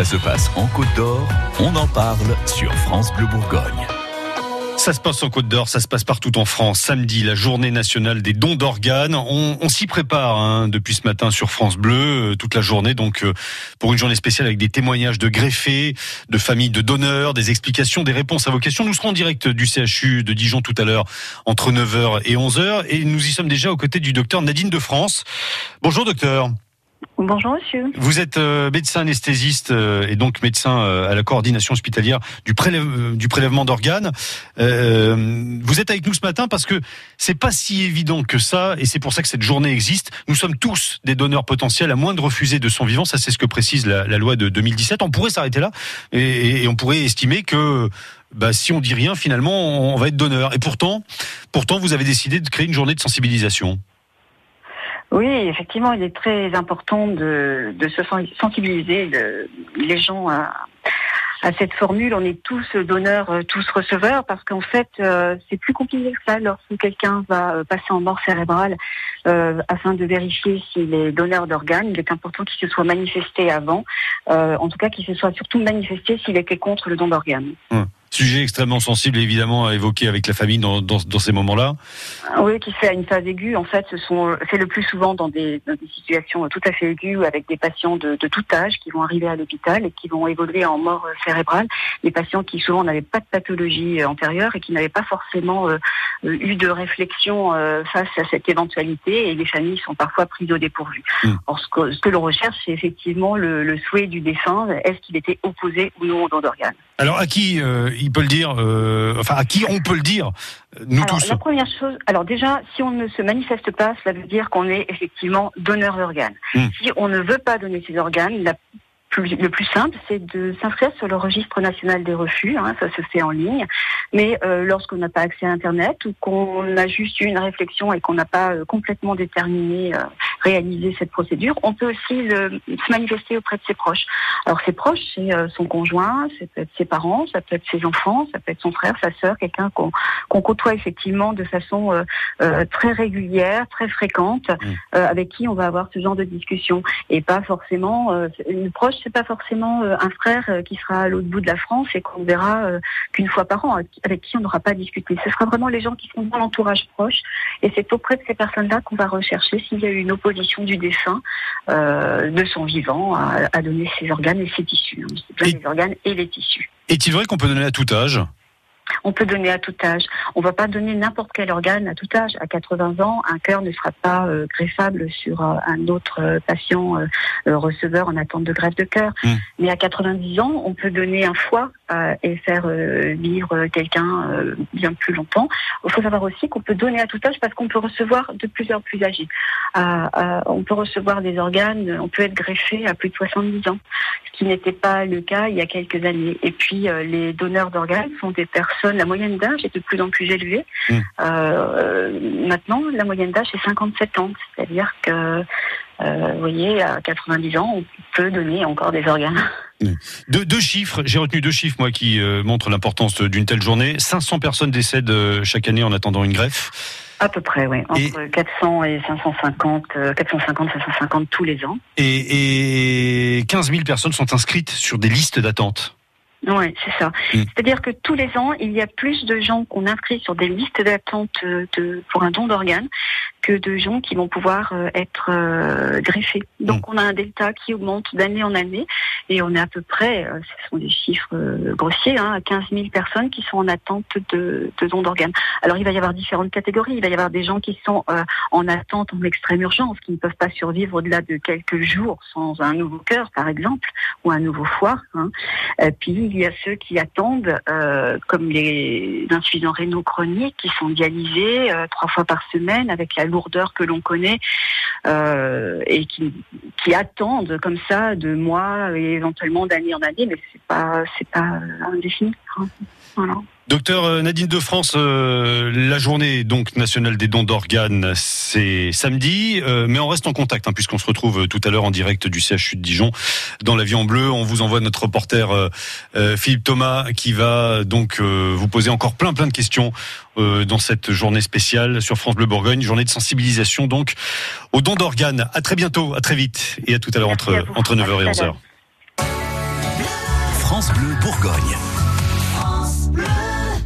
Ça se passe en Côte d'Or, on en parle sur France Bleu Bourgogne. Ça se passe en Côte d'Or, ça se passe partout en France. Samedi, la journée nationale des dons d'organes. On, s'y prépare hein, depuis ce matin sur France Bleu, euh, toute la journée, donc euh, pour une journée spéciale avec des témoignages de greffés, de familles de donneurs, des explications, des réponses à vos questions. Nous serons en direct du CHU de Dijon tout à l'heure entre 9h et 11h et nous y sommes déjà aux côtés du docteur Nadine de France. Bonjour docteur. Bonjour monsieur. Vous êtes euh, médecin anesthésiste euh, et donc médecin euh, à la coordination hospitalière du, prélèvement d'organes. vous êtes avec nous ce matin parce que c'est pas si évident que ça et c'est pour ça que cette journée existe. Nous sommes tous des donneurs potentiels à moins de refuser de son vivant. Ça c'est ce que précise la, loi de 2017. On pourrait s'arrêter là et, on pourrait estimer que bah, si on dit rien, finalement, on va être donneur. Et pourtant, pourtant, vous avez décidé de créer une journée de sensibilisation. Oui, effectivement, il est très important de, se sensibiliser les gens à, cette formule. On est tous donneurs, euh, tous receveurs, parce qu'en fait, euh, c'est plus compliqué que ça lorsque quelqu'un va euh, passer en mort cérébrale afin de vérifier s'il est donneur d'organes. Il est important qu'il se soit manifesté avant, en tout cas qu'il se soit surtout manifesté s'il était contre le don d'organes. Hum. Sujet extrêmement sensible, évidemment, à évoquer avec la famille dans, dans, dans ces moments-là. Oui, qui fait à une phase aiguë. En fait, ce sont, c'est le plus souvent dans des, dans des situations tout à fait aiguës avec des patients de, de, tout âge qui vont arriver à l'hôpital et qui vont évoluer en mort cérébrale. Des patients qui souvent n'avaient pas de pathologie antérieure et qui n'avaient pas forcément euh, eu de réflexion euh, face à cette éventualité et les familles sont parfois prises au dépourvu. Ce que, ce que l'on recherche, c'est effectivement le, le, souhait du défunt. Est-ce qu'il était opposé ou non au don d'organes? Alors, à qui euh, il peut le dire, euh, enfin à qui on peut le dire, nous alors, tous. La première chose, alors déjà, si on ne se manifeste pas, cela veut dire qu'on est effectivement donneur d'organes. Hmm. Si on ne veut pas donner ses organes, la le plus simple, c'est de s'inscrire sur le registre national des refus. Hein, ça se fait en ligne. Mais euh, lorsqu'on n'a pas accès à Internet ou qu'on a juste eu une réflexion et qu'on n'a pas euh, complètement déterminé, euh, réalisé cette procédure, on peut aussi se manifester auprès de ses proches. Alors ses proches, c'est euh, son conjoint, ça peut être ses parents, ça peut être ses enfants, ça peut être son frère, sa sœur, quelqu'un qu'on côtoie effectivement de façon très régulière, très fréquente, mmh. avec qui on va avoir ce genre de discussion. Et pas forcément une proche c'est pas forcément euh, un frère euh, qui sera à l'autre bout de la France et qu'on verra euh, qu'une fois par an, avec qui on n'aura pas discuté. Ce sera vraiment les gens qui sont dans l'entourage proche, et c'est auprès de ces personnes-là qu'on va rechercher s'il y a eu une opposition du défunt de son vivant à, donner ses organes et ses tissus, hein. les organes et les tissus. Est-il vrai qu'on peut donner à tout âge? On peut donner à tout âge. On ne va pas donner n'importe quel organe à tout âge. À 80 ans, un cœur ne sera pas euh, greffable sur euh, un autre euh, patient receveur en attente de greffe de cœur. Mmh. Mais à 90 ans, on peut donner un foie et faire vivre quelqu'un bien plus longtemps. Il faut savoir aussi qu'on peut donner à tout âge parce qu'on peut recevoir de plus en plus âgé. on peut recevoir des organes, on peut être greffé à plus de 70 ans, ce qui n'était pas le cas il y a quelques années. Et puis les donneurs d'organes sont des personnes la moyenne d'âge est de plus en plus élevée. Hmm. Euh, maintenant, la moyenne d'âge est 57 ans, c'est-à-dire que, euh, vous voyez, à 90 ans, on peut donner encore des organes. Hmm. Deux, chiffres, j'ai retenu deux chiffres moi qui euh, montrent l'importance d'une telle journée. 500 personnes décèdent chaque année en attendant une greffe. À peu près, oui. Entre 400 et 550, 450, 550 tous les ans. Et, et 15 000 personnes sont inscrites sur des listes d'attente. Oui, c'est ça. Mm. C'est-à-dire que tous les ans, il y a plus de gens qu'on inscrit sur des listes d'attente de, pour un don d'organes que de gens qui vont pouvoir euh, être euh, greffés. Donc mm. on a un delta qui augmente d'année en année et on est à peu près, euh, ce sont des chiffres grossiers, hein, à 15 000 personnes qui sont en attente de, de dons d'organes. Alors il va y avoir différentes catégories. Il va y avoir des gens qui sont en attente en extrême urgence, qui ne peuvent pas survivre au-delà de quelques jours sans un nouveau cœur, par exemple, ou un nouveau foie. Hein. puis y a ceux qui attendent, comme les insuffisants rénaux chroniques, qui sont dialysés trois fois par semaine avec la lourdeur que l'on connaît euh, et qui, qui, attendent comme ça de mois et éventuellement d'année en année, mais c'est pas c'est pas indéfini. Voilà. Docteur euh, Nadine de France, euh, la journée donc nationale des dons d'organes, c'est samedi, euh, mais on reste en contact hein, puisqu'on se retrouve tout à l'heure en direct du CHU de Dijon dans l'avion bleu. On vous envoie notre reporter Philippe Thomas qui va donc vous poser encore plein plein de questions dans cette journée spéciale sur France Bleu Bourgogne, journée de sensibilisation donc aux dons d'organes. À très bientôt, à très vite et à tout à l'heure entre entre 9h et 11h. France Bleu Bourgogne.